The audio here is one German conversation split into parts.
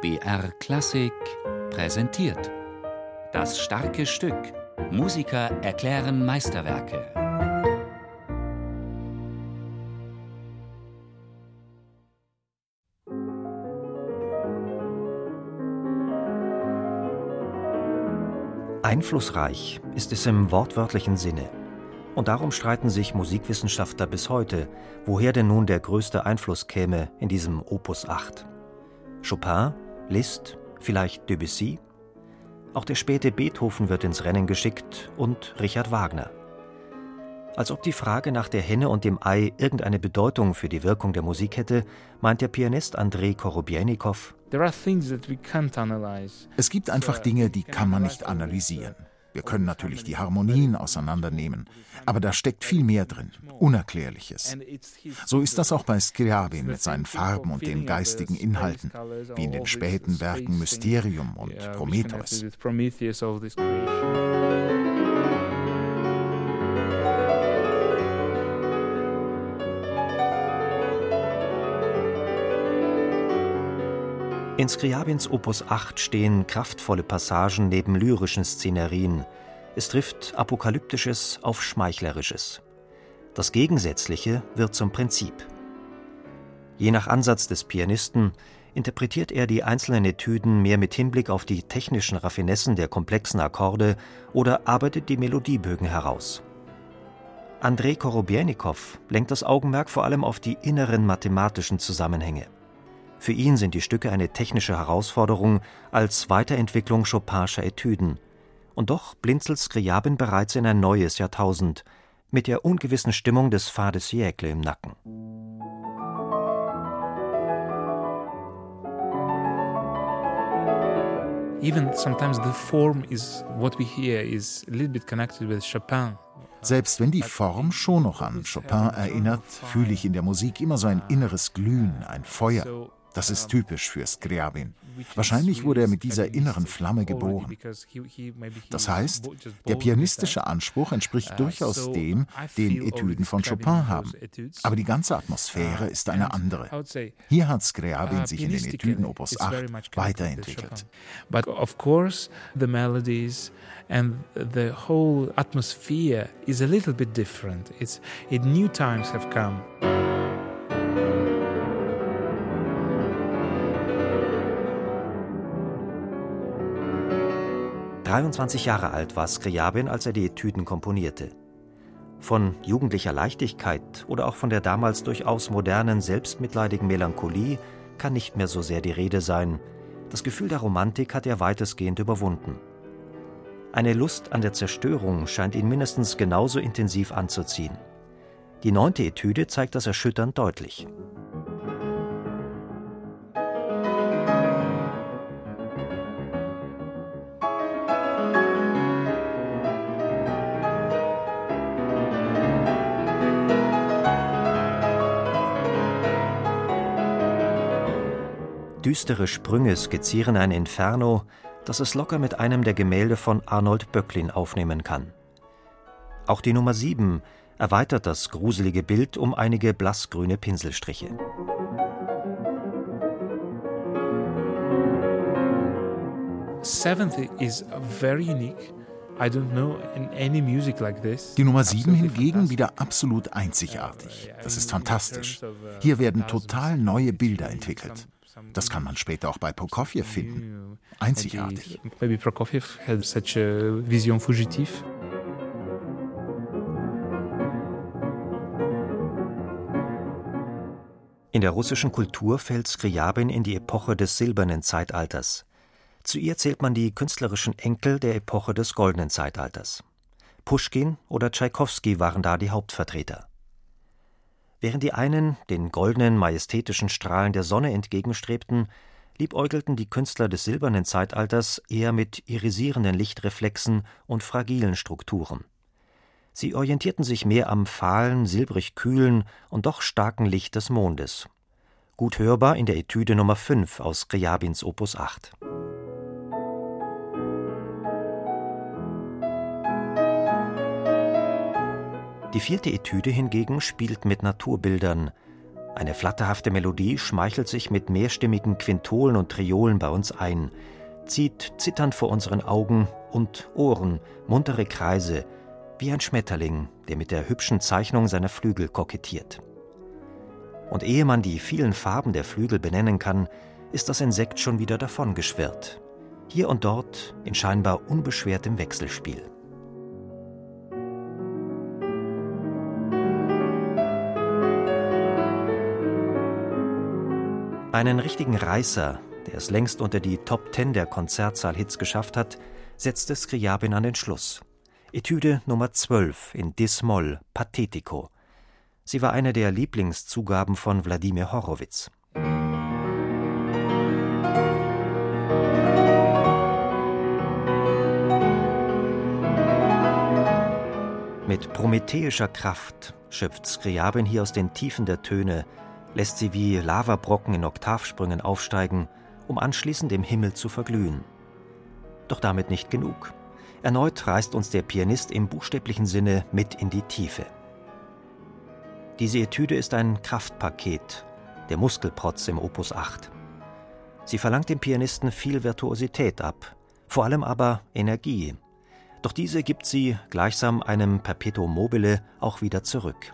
BR Klassik präsentiert. Das starke Stück. Musiker erklären Meisterwerke. Einflussreich ist es im wortwörtlichen Sinne. Und darum streiten sich Musikwissenschaftler bis heute, woher denn nun der größte Einfluss käme in diesem Opus 8. Chopin, Liszt, vielleicht Debussy? Auch der späte Beethoven wird ins Rennen geschickt und Richard Wagner. Als ob die Frage nach der Henne und dem Ei irgendeine Bedeutung für die Wirkung der Musik hätte, meint der Pianist Andrei Korobjenikow. Es gibt einfach Dinge, die kann man nicht analysieren. Wir können natürlich die Harmonien auseinandernehmen, aber da steckt viel mehr drin, Unerklärliches. So ist das auch bei Scriabin mit seinen Farben und den geistigen Inhalten, wie in den späten Werken Mysterium und Prometheus. In Skriabins Opus 8 stehen kraftvolle Passagen neben lyrischen Szenerien. Es trifft Apokalyptisches auf Schmeichlerisches. Das Gegensätzliche wird zum Prinzip. Je nach Ansatz des Pianisten interpretiert er die einzelnen Etüden mehr mit Hinblick auf die technischen Raffinessen der komplexen Akkorde oder arbeitet die Melodiebögen heraus. Andrei Korobjenikow lenkt das Augenmerk vor allem auf die inneren mathematischen Zusammenhänge. Für ihn sind die Stücke eine technische Herausforderung als Weiterentwicklung Chopinscher Etüden. Und doch blinzelt Skriabin bereits in ein neues Jahrtausend mit der ungewissen Stimmung des Fa de siècle im Nacken. Even sometimes the form is what we hear is a little bit connected with Chopin. Selbst wenn die Form schon noch an Chopin erinnert, fühle ich in der Musik immer so ein inneres Glühen, ein Feuer. Das ist typisch für Skriabin. Wahrscheinlich wurde er mit dieser inneren Flamme geboren. Das heißt, der pianistische Anspruch entspricht durchaus dem, den Etüden von Chopin haben. Aber die ganze Atmosphäre ist eine andere. Hier hat Skriabin sich in den Etüden Opus 8 weiterentwickelt. But of course, the melodies and the whole atmosphere is a little bit different. It's, it new times have come. 23 Jahre alt war Skriabin, als er die Etüden komponierte. Von jugendlicher Leichtigkeit oder auch von der damals durchaus modernen, selbstmitleidigen Melancholie kann nicht mehr so sehr die Rede sein. Das Gefühl der Romantik hat er weitestgehend überwunden. Eine Lust an der Zerstörung scheint ihn mindestens genauso intensiv anzuziehen. Die neunte Etüde zeigt das erschütternd deutlich. Düstere Sprünge skizzieren ein Inferno, das es locker mit einem der Gemälde von Arnold Böcklin aufnehmen kann. Auch die Nummer 7 erweitert das gruselige Bild um einige blassgrüne Pinselstriche. Die Nummer 7 hingegen wieder absolut einzigartig. Das ist fantastisch. Hier werden total neue Bilder entwickelt. Das kann man später auch bei Prokofjew finden. Einzigartig. Maybe Prokofjew had such a vision fugitive. In der russischen Kultur fällt Skriabin in die Epoche des silbernen Zeitalters. Zu ihr zählt man die künstlerischen Enkel der Epoche des goldenen Zeitalters. Puschkin oder Tschaikowski waren da die Hauptvertreter. Während die einen den goldenen, majestätischen Strahlen der Sonne entgegenstrebten, liebäugelten die Künstler des silbernen Zeitalters eher mit irisierenden Lichtreflexen und fragilen Strukturen. Sie orientierten sich mehr am fahlen, silbrig kühlen und doch starken Licht des Mondes. Gut hörbar in der Etüde Nummer 5 aus Skriabins Opus 8. Die vierte Etüde hingegen spielt mit Naturbildern. Eine flatterhafte Melodie schmeichelt sich mit mehrstimmigen Quintolen und Triolen bei uns ein, zieht zitternd vor unseren Augen und Ohren muntere Kreise, wie ein Schmetterling, der mit der hübschen Zeichnung seiner Flügel kokettiert. Und ehe man die vielen Farben der Flügel benennen kann, ist das Insekt schon wieder davongeschwirrt, hier und dort in scheinbar unbeschwertem Wechselspiel. Einen richtigen Reißer, der es längst unter die Top Ten der Konzertsaal-Hits geschafft hat, setzte Skriabin an den Schluss. Etüde Nummer 12 in Dis-Moll, Pathetico. Sie war eine der Lieblingszugaben von Wladimir Horowitz. Mit prometheischer Kraft schöpft Skriabin hier aus den Tiefen der Töne lässt sie wie Lavabrocken in Oktavsprüngen aufsteigen, um anschließend im Himmel zu verglühen. Doch damit nicht genug. Erneut reißt uns der Pianist im buchstäblichen Sinne mit in die Tiefe. Diese Etüde ist ein Kraftpaket, der Muskelprotz im Opus 8. Sie verlangt dem Pianisten viel Virtuosität ab, vor allem aber Energie. Doch diese gibt sie, gleichsam einem Perpetuum mobile, auch wieder zurück.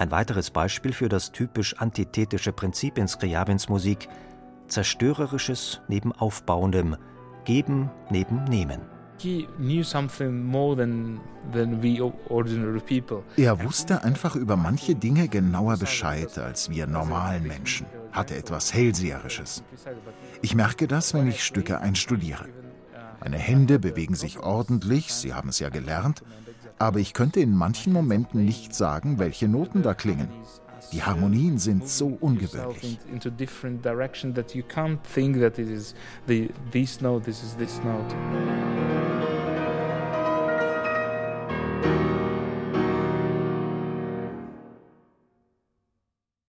Ein weiteres Beispiel für das typisch antithetische Prinzip in Skriabins Musik: Zerstörerisches neben Aufbauendem, Geben neben Nehmen. Er wusste einfach über manche Dinge genauer Bescheid als wir normalen Menschen, hatte etwas Hellseherisches. Ich merke das, wenn ich Stücke einstudiere. Meine Hände bewegen sich ordentlich, Sie haben es ja gelernt, aber ich könnte in manchen Momenten nicht sagen, welche Noten da klingen. Die Harmonien sind so ungewöhnlich.